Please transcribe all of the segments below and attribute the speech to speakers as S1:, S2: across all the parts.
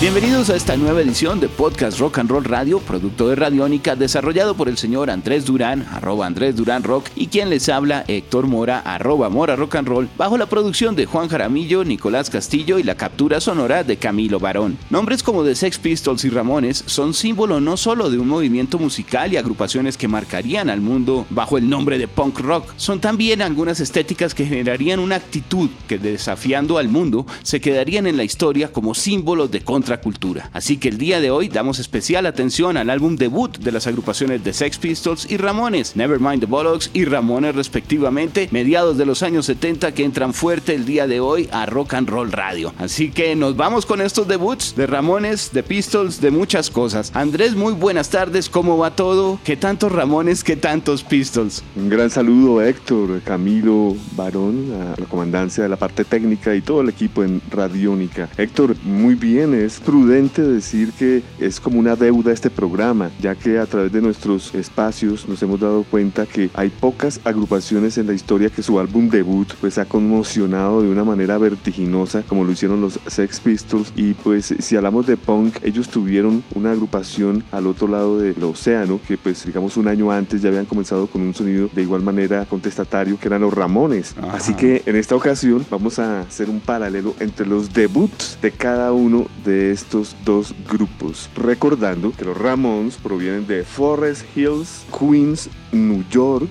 S1: Bienvenidos a esta nueva edición de Podcast Rock and Roll Radio, producto de Radiónica, desarrollado por el señor Andrés Durán, arroba Andrés Durán Rock, y quien les habla, Héctor Mora, arroba Mora Rock and Roll, bajo la producción de Juan Jaramillo, Nicolás Castillo y la captura sonora de Camilo Barón. Nombres como The Sex Pistols y Ramones son símbolo no solo de un movimiento musical y agrupaciones que marcarían al mundo bajo el nombre de punk rock, son también algunas estéticas que generarían una actitud que desafiando al mundo se quedarían en la historia como símbolos de contra cultura. Así que el día de hoy damos especial atención al álbum debut de las agrupaciones de Sex Pistols y Ramones, Nevermind the Bollocks y Ramones respectivamente, mediados de los años 70 que entran fuerte el día de hoy a Rock and Roll Radio. Así que nos vamos con estos debuts de Ramones, de Pistols, de muchas cosas. Andrés, muy buenas tardes, ¿cómo va todo? ¿Qué tantos Ramones, qué tantos Pistols?
S2: Un gran saludo Héctor, Camilo, Barón, a la comandancia de la parte técnica y todo el equipo en Radiónica. Héctor, muy bien, es prudente decir que es como una deuda este programa, ya que a través de nuestros espacios nos hemos dado cuenta que hay pocas agrupaciones en la historia que su álbum debut pues ha conmocionado de una manera vertiginosa como lo hicieron los Sex Pistols. Y pues si hablamos de punk ellos tuvieron una agrupación al otro lado del océano que pues digamos un año antes ya habían comenzado con un sonido de igual manera contestatario que eran los Ramones. Así que en esta ocasión vamos a hacer un paralelo entre los debuts de cada uno de estos dos grupos, recordando que los Ramones provienen de Forest Hills, Queens, New York,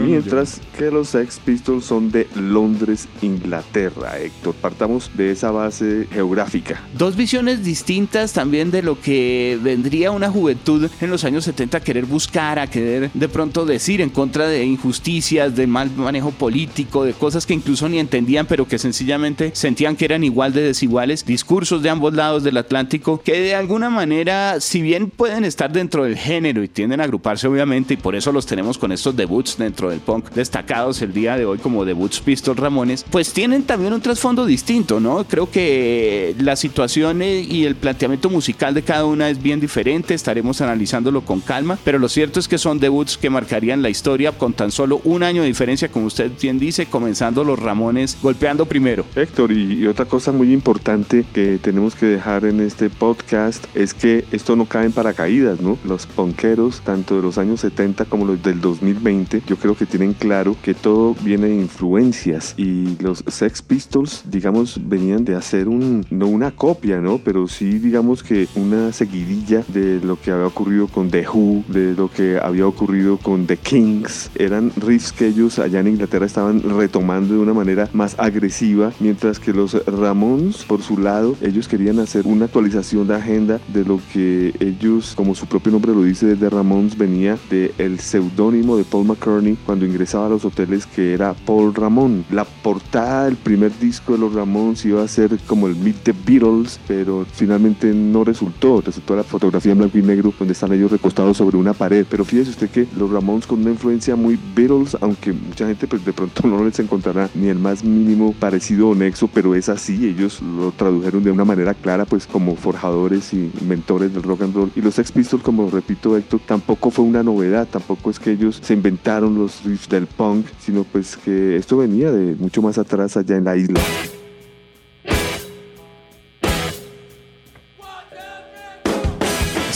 S2: Mientras que los Sex Pistols son de Londres, Inglaterra, Héctor. Partamos de esa base geográfica.
S1: Dos visiones distintas también de lo que vendría una juventud en los años 70 a querer buscar, a querer de pronto decir en contra de injusticias, de mal manejo político, de cosas que incluso ni entendían, pero que sencillamente sentían que eran igual de desiguales. Discursos de ambos lados del Atlántico que de alguna manera, si bien pueden estar dentro del género y tienden a agruparse obviamente, y por eso los tenemos con estos debuts dentro del punk destacados el día de hoy como debuts Pistols Ramones, pues tienen también un trasfondo distinto, ¿no? Creo que la situación y el planteamiento musical de cada una es bien diferente, estaremos analizándolo con calma, pero lo cierto es que son debuts que marcarían la historia con tan solo un año de diferencia, como usted bien dice, comenzando los Ramones golpeando primero.
S2: Héctor, y, otra cosa muy importante que tenemos que dejar en este podcast es que esto no cae en paracaídas, ¿no? Los punkeros, tanto de los años 70 como los del 2020, yo creo que tienen claro que todo viene de influencias y los Sex Pistols, digamos, venían de hacer un, no una copia, ¿no? Pero sí, digamos que una seguidilla de lo que había ocurrido con The Who, de lo que había ocurrido con The Kings. Eran riffs que ellos allá en Inglaterra estaban retomando de una manera más agresiva, mientras que los Ramones, por su lado, ellos querían hacer una actualización de agenda de lo que ellos, como su propio nombre lo dice, desde Ramones venía del el seudónimo de Paul McCartney cuando ingresaba a los hoteles que era Paul Ramón. La portada del primer disco de los Ramones iba a ser como el Meet the Beatles, pero finalmente no resultó. Resultó la fotografía en blanco y negro donde están ellos recostados sobre una pared. Pero fíjese usted que los Ramones con una influencia muy Beatles, aunque mucha gente pues de pronto no les encontrará ni el más mínimo parecido o nexo, pero es así. Ellos lo tradujeron de una manera clara pues como forjadores y mentores del rock and roll. Y los Sex Pistols, como repito Héctor, tampoco fue una novedad, tampoco es que ellos se inventaron los riffs del punk, sino pues que esto venía de mucho más atrás allá en la isla.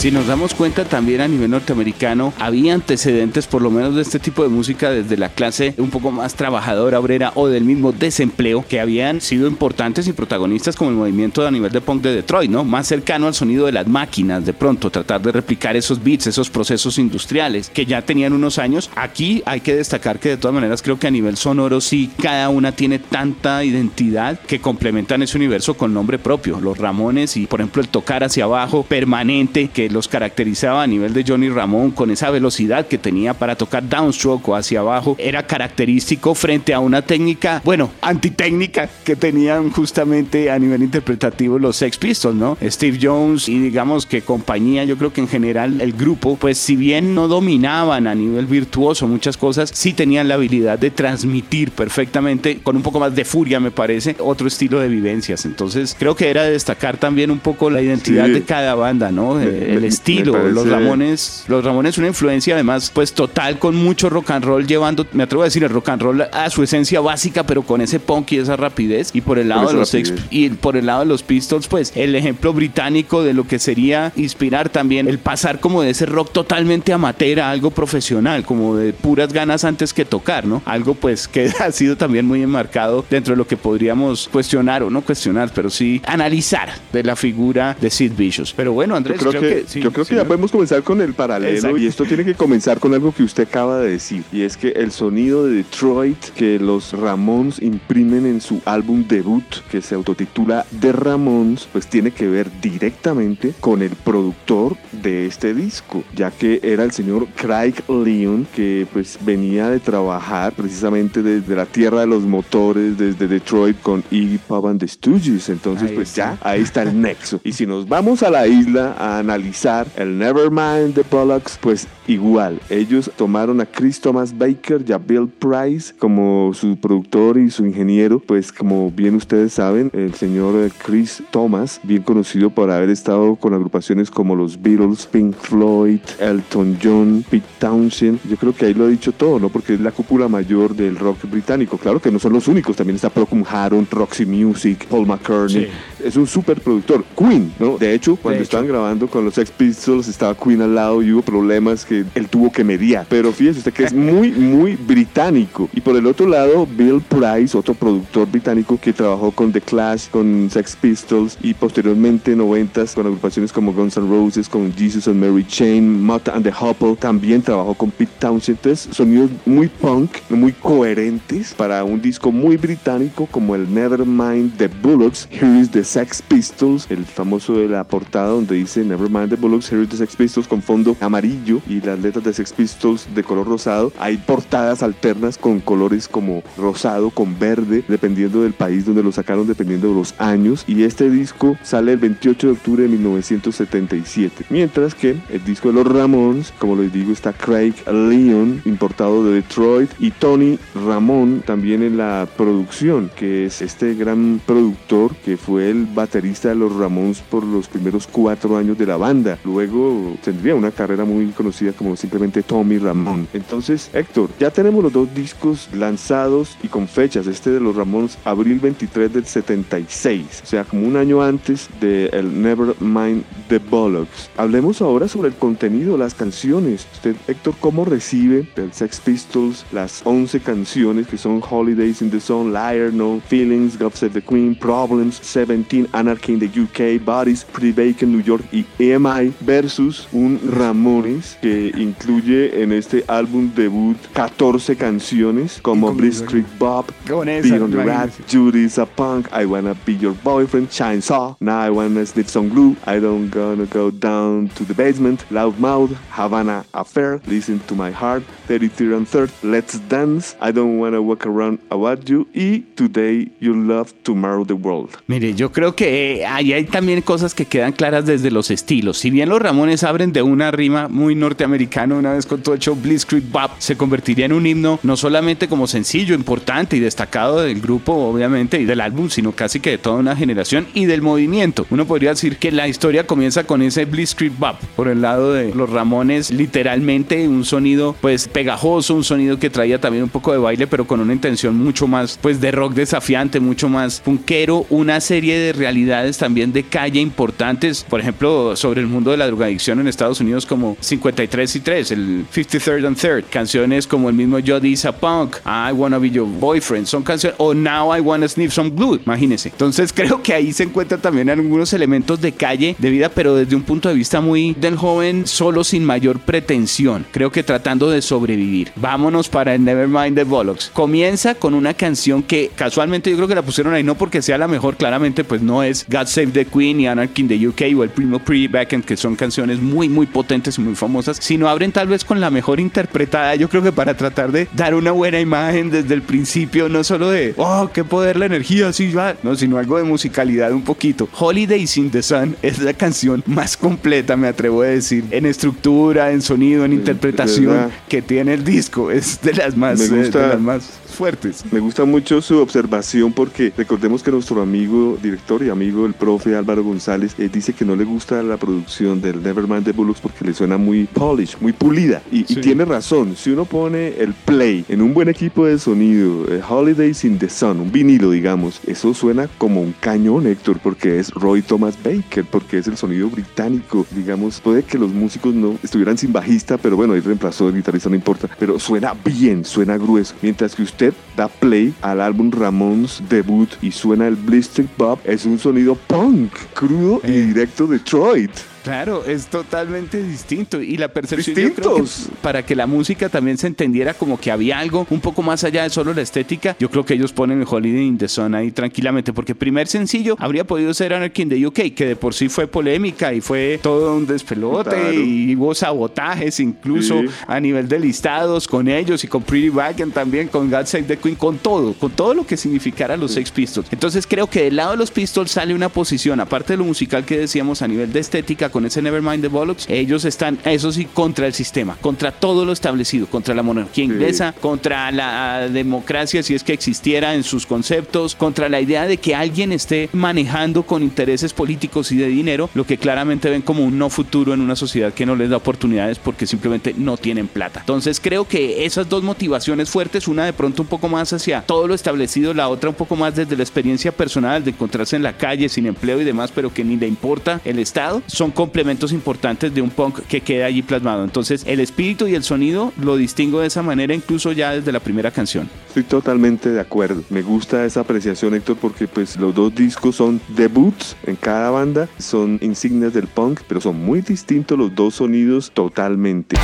S1: Si nos damos cuenta también a nivel norteamericano, había antecedentes por lo menos de este tipo de música desde la clase un poco más trabajadora, obrera o del mismo desempleo que habían sido importantes y protagonistas como el movimiento a nivel de punk de Detroit, ¿no? Más cercano al sonido de las máquinas, de pronto tratar de replicar esos beats, esos procesos industriales que ya tenían unos años. Aquí hay que destacar que de todas maneras creo que a nivel sonoro sí cada una tiene tanta identidad que complementan ese universo con nombre propio. Los Ramones y por ejemplo el tocar hacia abajo permanente que los caracterizaba a nivel de Johnny Ramón con esa velocidad que tenía para tocar downstroke o hacia abajo era característico frente a una técnica, bueno, antitécnica que tenían justamente a nivel interpretativo los Sex Pistols, ¿no? Steve Jones y digamos que compañía, yo creo que en general el grupo, pues si bien no dominaban a nivel virtuoso muchas cosas, sí tenían la habilidad de transmitir perfectamente con un poco más de furia, me parece, otro estilo de vivencias. Entonces creo que era de destacar también un poco la identidad de cada banda, ¿no? El estilo, los Ramones, los Ramones una influencia además pues total con mucho rock and roll llevando, me atrevo a decir el rock and roll a su esencia básica, pero con ese punk y esa rapidez y por el lado de los y por el lado de los Pistols, pues el ejemplo británico de lo que sería inspirar también el pasar como de ese rock totalmente amateur a algo profesional, como de puras ganas antes que tocar, ¿no? Algo pues que ha sido también muy enmarcado dentro de lo que podríamos cuestionar o no cuestionar, pero sí analizar de la figura de Sid Vicious. Pero bueno, Andrés,
S2: yo creo, que, yo creo que ya podemos comenzar con el paralelo y esto tiene que comenzar con algo que usted acaba de decir y es que el sonido de Detroit que los Ramones imprimen en su álbum debut que se autotitula The Ramones, pues tiene que ver directamente con el productor de este disco, ya que era el señor Craig Leon que pues venía de trabajar precisamente desde la tierra de los motores, desde Detroit con Iggy Pop and the Stooges. Entonces pues ya ahí está el nexo. Y si nos vamos a la isla a analizar el Nevermind the Bollocks, pues igual, ellos tomaron a Chris Thomas Baker y a Bill Price como su productor y su ingeniero, pues como bien ustedes saben, el señor eh, Chris Thomas, bien conocido por haber estado con agrupaciones como los Beatles, Pink Floyd, Elton John, Pete Townshend, yo creo que ahí lo ha dicho todo, ¿no? Porque es la cúpula mayor del rock británico, claro que no son los únicos, también está Procum Harum, Roxy Music, Paul McCartney, es un super productor, Queen, ¿no? De hecho, cuando estaban grabando con los Sex Pistols estaba Queen al lado y hubo problemas que él tuvo que mediar, pero fíjese usted que es muy, muy británico. Y por el otro lado, Bill Price, otro productor británico que trabajó con The Clash, con Sex Pistols y posteriormente en 90 con agrupaciones como Guns N' Roses, con Jesus and Mary Chain, Mutt and the Hopple, también trabajó con Pete Townshend. Entonces, sonidos muy punk, muy coherentes para un disco muy británico como el Nevermind the Bullocks, Here is the Sex Pistols, el famoso de la portada donde dice Nevermind the Bullocks, Here the Sex Pistols con fondo amarillo y las letras de Sex Pistols de color rosado. Hay portadas alternas con colores como rosado, con verde, dependiendo del país donde lo sacaron, dependiendo de los años. Y este disco sale el 28 de octubre de 1977. Mientras que el disco de los Ramones, como les digo, está Craig Leon, importado de Detroit, y Tony Ramón también en la producción, que es este gran productor que fue el baterista de los Ramones por los primeros cuatro años de la banda. Luego tendría una carrera muy conocida como simplemente Tommy Ramón. Entonces, Héctor, ya tenemos los dos discos lanzados y con fechas. Este de los Ramones, abril 23 del 76, o sea, como un año antes de el Never Mind the Bollocks. Hablemos ahora sobre el contenido, las canciones. Usted, Héctor, ¿cómo recibe del Sex Pistols las 11 canciones que son Holidays in the Sun, Liar, No, Feelings, God Save the Queen, Problems, 17, Anarchy in the UK, Bodies, Pretty Bacon, New York y EMI versus un Ramones que incluye en este álbum debut 14 canciones como Blitzkrieg Bob, Be on the Rat, Judy's a Punk, I Wanna Be Your Boyfriend, Shine Saw, Now I Wanna Sniff Some Glue, I Don't Gonna Go Down to the Basement, Loud Mouth, Havana Affair, Listen to My Heart, 33 and Third, Let's Dance, I Don't Wanna Walk Around About You y Today You Love Tomorrow the World.
S1: Mire, yo creo que eh, ahí hay también cosas que quedan claras desde los estilos. Si bien los Ramones abren de una rima muy norteamericana, una vez con todo hecho Blitzkrieg Bop, se convertiría en un himno no solamente como sencillo, importante y destacado del grupo, obviamente, y del álbum, sino casi que de toda una generación y del movimiento. Uno podría decir que la historia comienza con ese Blitzkrieg Bop por el lado de los Ramones, literalmente un sonido pues pegajoso, un sonido que traía también un poco de baile, pero con una intención mucho más pues de rock desafiante, mucho más punkero, una serie de realidades también de calle importantes, por ejemplo, sobre el mundo de la drogadicción en Estados Unidos como 53 y 3, el 53rd and Third, canciones como el mismo Jody's a Punk, I Wanna Be Your Boyfriend, son canciones, o Now I Wanna Sniff Some Glue, imagínense. Entonces creo que ahí se encuentran también algunos elementos de calle, de vida, pero desde un punto de vista muy del joven, solo sin mayor pretensión, creo que tratando de sobrevivir. Vámonos para el Nevermind the Bollocks. Comienza con una canción que casualmente yo creo que la pusieron ahí no porque sea la mejor, claramente, pues no es God Save the Queen y Anarchy in the UK o el Primo Pretty Backend, que son canciones muy, muy potentes y muy famosas, sino abren tal vez con la mejor interpretada, yo creo que para tratar de dar una buena imagen desde el principio, no solo de, oh, qué poder la energía, así va, no, sino algo de musicalidad un poquito. Holidays in the Sun es la canción más completa, me atrevo a decir, en estructura, en sonido, en interpretación que tiene el disco. Es de las más,
S2: gusta,
S1: de las más fuertes.
S2: Me gusta mucho su observación porque recordemos que nuestro amigo, director y amigo, el profe Álvaro González, eh, dice que no le gusta la producción del Nevermind de Bullocks porque le suena muy polish, muy pulida. Y, y
S1: Sí.
S2: tiene razón, si uno pone el play en un buen equipo de sonido, eh, Holidays in the Sun, un vinilo digamos, eso suena como un cañón, Héctor, porque es Roy Thomas Baker, porque es el sonido británico, digamos, puede que los músicos no estuvieran sin bajista, pero bueno, ahí reemplazó el guitarrista, no importa, pero suena bien, suena grueso, mientras que usted da play al álbum Ramones debut y suena el Blister Bob, es un sonido punk, crudo y directo Detroit.
S1: Claro, es totalmente distinto y la percepción yo creo que para que la música también se entendiera como que había algo un poco más allá de solo la estética, yo creo que ellos ponen el Holiday in the Sun ahí tranquilamente porque primer sencillo habría podido ser Anarchy in the UK, que de por sí fue polémica y fue todo un despelote
S2: Claro.
S1: y hubo sabotajes incluso
S2: Sí.
S1: a nivel de listados con ellos y con Pretty Wagon también, con God Save the Queen, con todo, con todo lo que significara los Sex Pistols. Entonces creo que del lado de los Pistols sale una posición, aparte de lo musical que decíamos a nivel de estética con ese Nevermind the Bollocks, ellos están, eso sí, contra el sistema, contra todo lo establecido, contra la monarquía inglesa, contra la democracia si es que existiera en sus conceptos, contra la idea de que alguien esté manejando con intereses políticos y de dinero, lo que claramente ven como un no futuro en una sociedad que no les da oportunidades porque simplemente no tienen plata. Entonces creo que esas dos motivaciones fuertes, una de pronto un poco más hacia todo lo establecido, la otra un poco más desde la experiencia personal de encontrarse en la calle sin empleo y demás, pero que ni le importa el Estado, son complementos importantes de un punk que queda allí plasmado. Entonces el espíritu y el sonido lo distingo de esa manera incluso ya desde la primera canción.
S2: Estoy totalmente de acuerdo. Me gusta esa apreciación, Héctor, porque pues los dos discos son debuts en cada banda, son insignias del punk, pero son muy distintos los dos sonidos totalmente.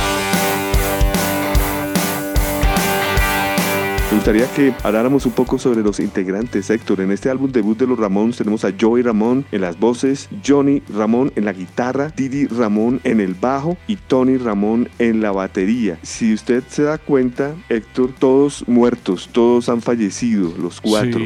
S2: Gustaría que habláramos un poco sobre los integrantes, Héctor. En este álbum debut de los Ramones tenemos a Joey Ramón en las voces, Johnny Ramón en la guitarra, Didi Ramón en el bajo y Tony Ramón en la batería. Si usted se da cuenta, Héctor, todos muertos, todos han fallecido, los cuatro.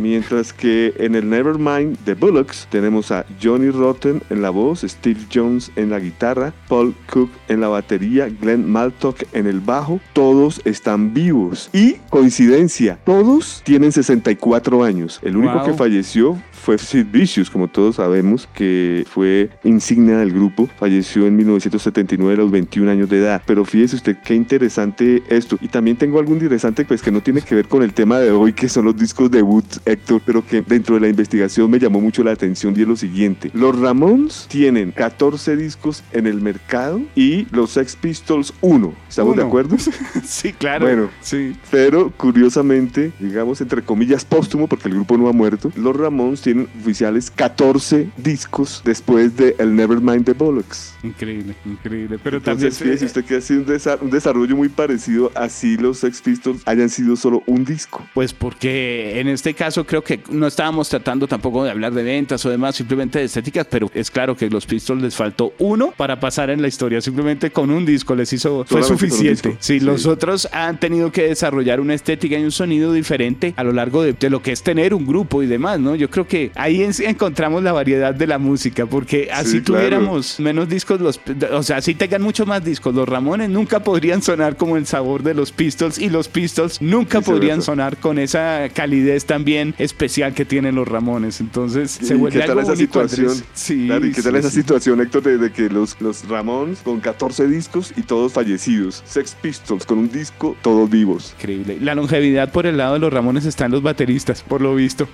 S2: Mientras que en el Nevermind de Bullocks tenemos a Johnny Rotten en la voz, Steve Jones en la guitarra, Paul Cook en la batería, Glenn Maltock en el bajo. Todos están vivos. Y coincidencia, todos tienen 64 años. El único
S1: Wow.
S2: que falleció fue Sid Vicious, como todos sabemos, que fue insignia del grupo. Falleció en 1979 a los 21 años de edad. Pero fíjese usted qué interesante esto. Y también tengo algo interesante pues que no tiene que ver con el tema de hoy, que son los discos debut, Héctor, pero que dentro de la investigación me llamó mucho la atención y es lo siguiente. Los Ramones tienen 14 discos en el mercado y los Sex Pistols 1. ¿Estamos de
S1: Uno.
S2: acuerdo?
S1: sí, claro.
S2: Bueno.
S1: sí.
S2: Pero curiosamente, digamos entre comillas póstumo, porque el grupo no ha muerto, los Ramones tienen oficiales 14 discos después de El Nevermind the Bollocks.
S1: Increíble, increíble. Pero
S2: Entonces,
S1: también
S2: fíjese usted que ha sido un, desa- un desarrollo muy parecido, así los Sex Pistols hayan sido solo un disco.
S1: Pues porque en este caso creo que no estábamos tratando tampoco de hablar de ventas o demás, simplemente de estéticas, pero es claro que los Pistols les faltó uno para pasar en la historia. Simplemente con un disco les hizo, fue
S2: Solamente
S1: suficiente.
S2: disco.
S1: Sí,
S2: Sí.
S1: los otros han tenido que desarrollar una estética y un sonido diferente a lo largo de, de lo que es tener un grupo y demás, ¿no? Yo creo que ahí en- encontramos la variedad de la música, porque así
S2: Sí, claro.
S1: tuviéramos menos discos, los, o sea, si tengan muchos más discos, los Ramones nunca podrían sonar como el sabor de los Pistols y los Pistols nunca podrían sonar con esa calidez también especial que tienen los Ramones. Entonces se
S2: ¿Y
S1: vuelve
S2: qué tal
S1: algo
S2: esa
S1: único,
S2: situación?
S1: Sí,
S2: Claro, ¿y qué tal esa situación, Héctor, de, de que los, los Ramones con 14 discos y todos fallecidos? Sex Pistols con un disco, todos vivos.
S1: Increíble. La longevidad por el lado de los Ramones está en los bateristas, por lo visto.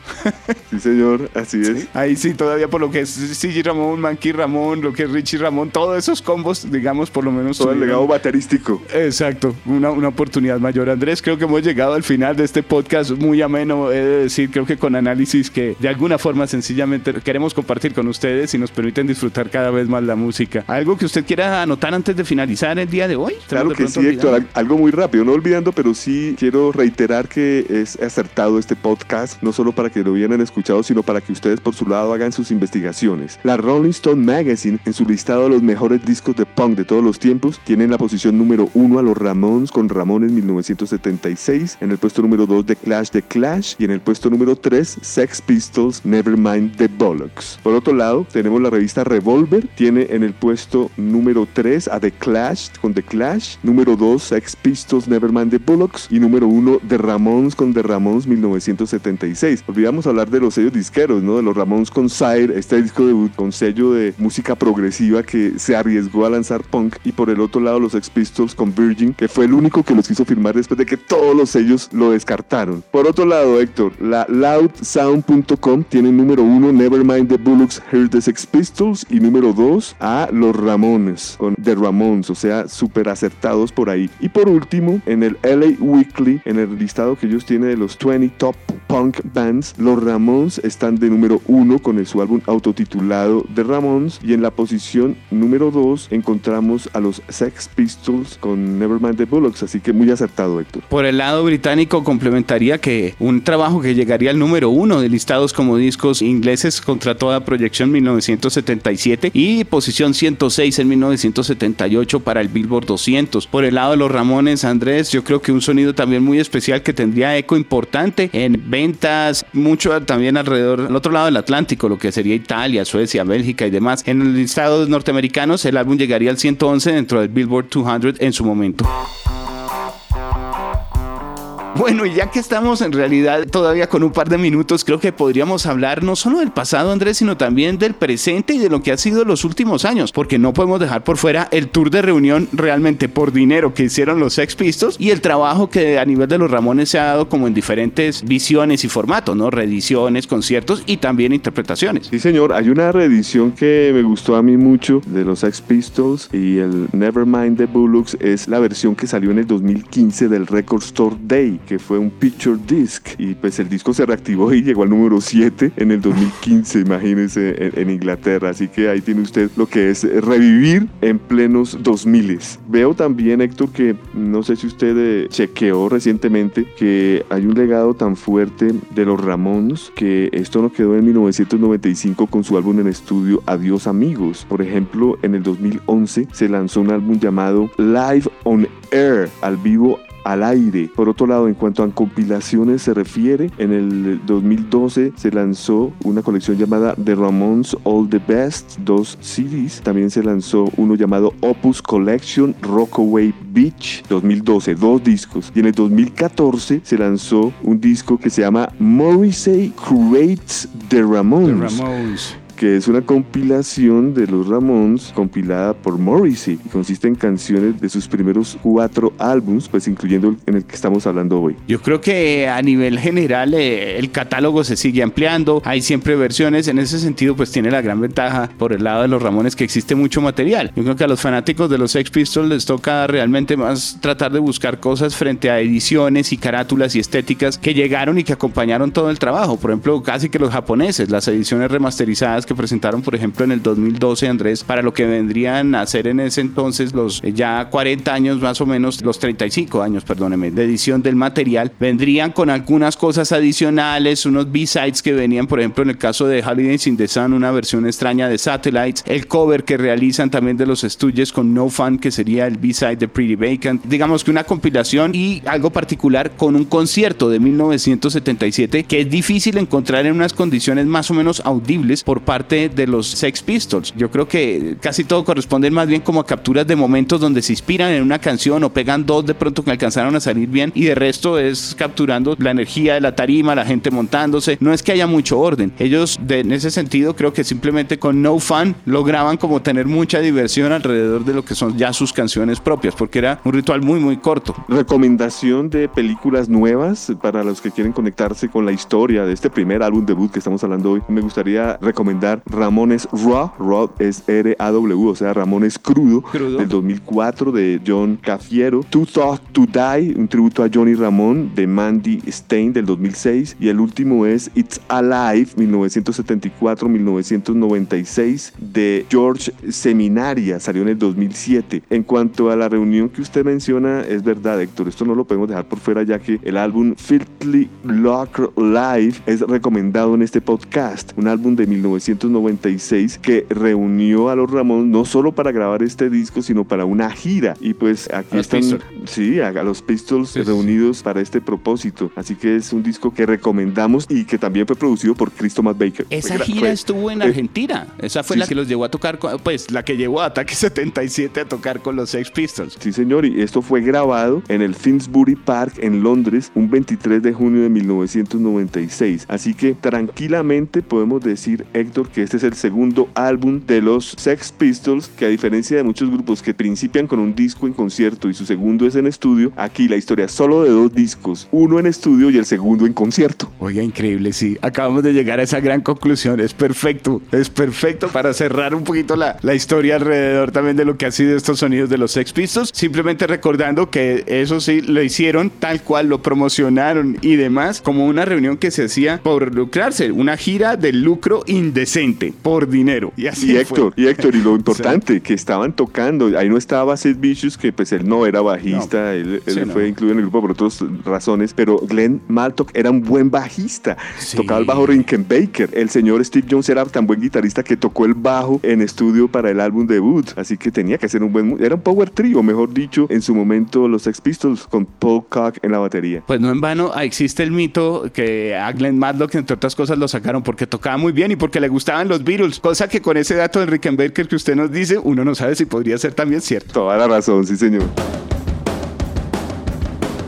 S2: Sí, señor, así es.
S1: Ahí sí, todavía por lo que es CG Ramón, Mankey Ramón, lo que es Richie Ramón, todos esos combos, digamos, por lo menos.
S2: Todo el legado baterístico.
S1: Exacto, una, una oportunidad mayor. Andrés, creo que hemos llegado al final de este podcast muy ameno, he de decir, creo que con análisis que de alguna forma sencillamente queremos compartir con ustedes y nos permiten disfrutar cada vez más la música. ¿Algo que usted quiera anotar antes de finalizar el día de hoy?
S2: Claro que sí, Héctor.
S1: olvidando.
S2: Algo muy rápido, no olvidando, pero sí quiero reiterar que es acertado este podcast, no solo para que lo hubieran escuchado, sino para que ustedes por su lado hagan sus investigaciones. La Rolling Stone Magazine, en su listado de los mejores discos de punk de todos los tiempos, tiene en la posición número 1 a los Ramones con Ramones 1976, en el puesto número 2 de Clash de Clash y en el puesto número 3 Sex Pistols Nevermind the Bollocks. Por otro lado, tenemos la revista Revolver, tiene en el puesto número 3 a The Clash con The Clash, número 2 Sex Pistols Nevermind the Bollocks y número 1 The Ramones con The Ramones 1976. Olvidamos hablar de los sellos De los Ramones con Sire, este disco debut con sello de música progresiva que se arriesgó a lanzar punk y por el otro lado los Sex Pistols con Virgin, que fue el único que los quiso firmar después de que todos los sellos lo descartaron. Por otro lado, Héctor, la loudsound.com tiene número 1 Nevermind the Bullocks Hear the Sex Pistols y número 2 a los Ramones con The Ramones, o sea, súper acertados por ahí. Y por último, en el LA Weekly, en el listado que ellos tienen de los 20 top punk bands, los Ramones están de número 1 con su álbum autotitulado The Ramones y en la posición número 2 encontramos a los Sex Pistols con Nevermind the Bullocks, así que muy acertado Héctor.
S1: Por el lado británico complementaría que un trabajo que llegaría al número 1 de listados como discos ingleses contra toda proyección 1977 y posición 106 en 1978 para el Billboard 200. Por el lado de los Ramones, Andrés, yo creo que un sonido también muy especial que tendría eco importante en ventas, mucho también alrededor, al otro lado del Atlántico, lo que sería Italia, Suecia, Bélgica y demás. En los listados norteamericanos, el álbum llegaría al 111 dentro del Billboard 200 en su momento. Bueno, y ya que estamos en realidad todavía con un par de minutos, creo que podríamos hablar no solo del pasado, Andrés, sino también del presente y de lo que ha sido los últimos años, porque no podemos dejar por fuera el tour de reunión realmente por dinero que hicieron los Sex Pistols y el trabajo que a nivel de los Ramones se ha dado como en diferentes visiones y formatos, ¿no? Reediciones, conciertos y también interpretaciones.
S2: Sí, señor, hay una reedición que me gustó a mí mucho de los Sex Pistols y el Nevermind the Bullocks es la versión que salió en el 2015 del Record Store Day que fue un picture disc y pues el disco se reactivó y llegó al número 7 en el 2015, imagínense, en, Inglaterra. Así que ahí tiene usted lo que es revivir en plenos 2000. Veo también, Héctor, que no sé si usted eh, chequeó recientemente que hay un legado tan fuerte de los Ramones que esto no quedó en 1995 con su álbum en estudio Adiós Amigos. Por ejemplo, en el 2011 se lanzó un álbum llamado Live on Air, al vivo al aire. Por otro lado, en cuanto a compilaciones se refiere, en el 2012 se lanzó una colección llamada The Ramones All the Best, dos CDs. También se lanzó uno llamado Opus Collection Rockaway Beach 2012, dos discos. Y en el 2014 se lanzó un disco que se llama Morrissey Creates The Ramones. The Ramones que es una compilación de los Ramones compilada por Morrissey y consiste en canciones de sus primeros cuatro álbums, pues incluyendo en el que estamos hablando hoy.
S1: Yo creo que a nivel general eh, el catálogo se sigue ampliando, hay siempre versiones, en ese sentido pues tiene la gran ventaja por el lado de los Ramones que existe mucho material. Yo creo que a los fanáticos de los Sex Pistols les toca realmente más tratar de buscar cosas frente a ediciones y carátulas y estéticas que llegaron y que acompañaron todo el trabajo. Por ejemplo, casi que los japoneses, las ediciones remasterizadas que presentaron, por ejemplo, en el 2012, Andrés, para lo que vendrían a ser en ese entonces los eh, ya 40 años más o menos, los 35 años, perdóneme, de edición del material, vendrían con algunas cosas adicionales, unos B-sides que venían, por ejemplo, en el caso de Holidays in the Sun, una versión extraña de Satellites, el cover que realizan también de los estudios con No Fun, que sería el B-side de Pretty Vacant, digamos que una compilación y algo particular con un concierto de 1977 que es difícil encontrar en unas condiciones más o menos audibles por parte parte de los Sex Pistols. Yo creo que casi todo corresponde más bien como capturas de momentos donde se inspiran en una canción o pegan dos de pronto que alcanzaron a salir bien y de resto es capturando la energía de la tarima, la gente montándose. No es que haya mucho orden. Ellos de, en ese sentido creo que simplemente con No Fun lograban como tener mucha diversión alrededor de lo que son ya sus canciones propias porque era un ritual muy muy corto.
S2: Recomendación de películas nuevas para los que quieren conectarse con la historia de este primer álbum debut que estamos hablando hoy. Me gustaría recomendar recomendar Ramones Raw, Raw es R-A-W, o sea, Ramones Crudo,
S1: Crudo.
S2: del 2004 de John Cafiero, Too Thought to Die, un tributo a Johnny Ramón de Mandy Stein del 2006 y el último es It's Alive 1974-1996 de George Seminaria, salió en el 2007. En cuanto a la reunión que usted menciona, es verdad Héctor, esto no lo podemos dejar por fuera ya que el álbum Filthy Locker Live es recomendado en este podcast, un álbum de 1996 que reunió a los Ramón no solo para grabar este disco, sino para una gira. Y pues aquí están, sí, a, a los Pistols
S1: Sí, sí,
S2: reunidos para este propósito. Así que es un disco que recomendamos y que también fue producido por Christopher Baker.
S1: Esa gira
S2: fue-
S1: estuvo en
S2: eh,
S1: Argentina. Esa fue
S2: sí,
S1: la
S2: sí.
S1: que los llevó a tocar, con- pues la que llevó a Ataque 77 a tocar con los Sex Pistols.
S2: Sí, señor, y esto fue grabado en el Finsbury Park en Londres un 23 de junio de 1996. Así que tranquilamente podemos decir, Héctor, que este es el segundo álbum de los Sex Pistols, que a diferencia de muchos grupos que principian con un disco en concierto y su segundo es en estudio, aquí la historia solo de dos discos, uno en estudio y el segundo en concierto.
S1: Oiga, increíble, sí. Acabamos de llegar a esa gran conclusión. Es perfecto, es perfecto para cerrar un poquito la, la historia alrededor también de lo que ha sido estos sonidos de los Sex Pistols. Simplemente recordando que eso sí lo hicieron tal cual, lo promocionaron y demás, como una reunión que se hacía por lucrarse, una gira de lucro indecente, por dinero. Y así
S2: Y
S1: fue.
S2: Héctor, y Héctor, y lo importante, que estaban tocando, ahí no estaba Sid Vicious, que pues él no era bajista, él, él
S1: Sí, no.
S2: fue incluido en el grupo por otras razones, pero Glenn Maltok era un buen bajista,
S1: Sí.
S2: tocaba el bajo Rickenbacker, el señor Steve Jones era tan buen guitarrista que tocó el bajo en estudio para el álbum debut, así que tenía que ser un buen, era un power trio, mejor dicho, en su momento los Sex Pistols con Paul Cock en la batería.
S1: Pues no en vano existe el mito que a Glenn Matlock, entre otras cosas, lo sacaron porque tocaba muy bien y porque le gustaban los Beatles. Cosa que con ese dato de Rickenbacker que usted nos dice, uno no sabe si podría ser también cierto.
S2: Toda la razón, sí señor.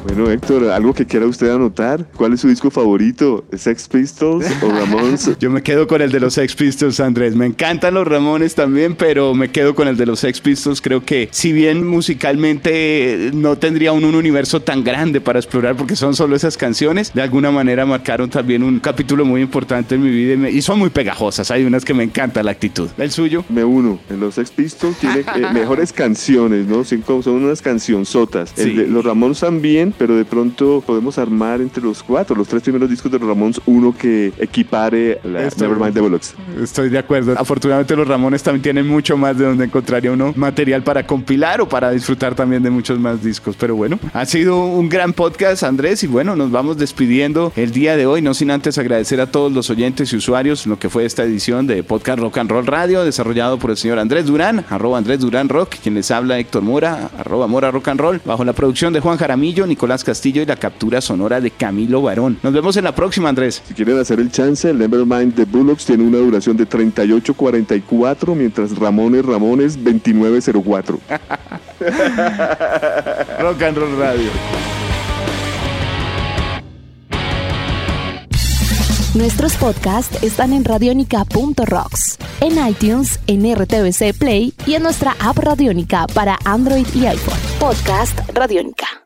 S2: Bueno, Héctor, ¿algo que quiera usted anotar? ¿Cuál es su disco favorito? ¿Sex Pistols o Ramones?
S1: Yo me quedo con el de los Sex Pistols, Andrés. Me encantan los Ramones también, pero me quedo con el de los Sex Pistols. Creo que si bien musicalmente no tendría un, un universo tan grande para explorar porque son solo esas canciones, de alguna manera marcaron también un capítulo muy importante en mi vida y, me- y son muy pegajosas. Hay unas que me encanta la actitud. ¿El suyo?
S2: Me uno. En los Sex Pistols tiene eh, mejores canciones, ¿no? Son, unas cancionzotas. El de los Ramones también, pero de pronto podemos armar entre los cuatro, los tres primeros discos de los Ramones, uno que equipare la
S1: Esto-
S2: Nevermind the Bollocks.
S1: Estoy de acuerdo. Afortunadamente los Ramones también tienen mucho más de donde encontraría uno material para compilar o para disfrutar también de muchos más discos. Pero bueno, ha sido un gran podcast, Andrés, y bueno, nos vamos despidiendo el día de hoy, no sin antes agradecer a todos los oyentes y usuarios lo que fue esta edición de Podcast Rock and Roll Radio, desarrollado por el señor Andrés Durán, arroba Andrés Durán Rock, quien les habla Héctor Mora, arroba Mora Rock and Roll, bajo la producción de Juan Jaramillo, Nicolás Castillo y la captura sonora de Camilo Barón. Nos vemos en la próxima, Andrés.
S2: Si quieren hacer el chance, el Nevermind the Bullocks tiene una duración de 38.44, mientras Ramones Ramones 29.04.
S1: Rock and Roll Radio.
S3: Nuestros podcasts están en radionica.rocks, en iTunes, en RTVC Play y en nuestra app Radionica para Android y iPhone. Podcast Radionica.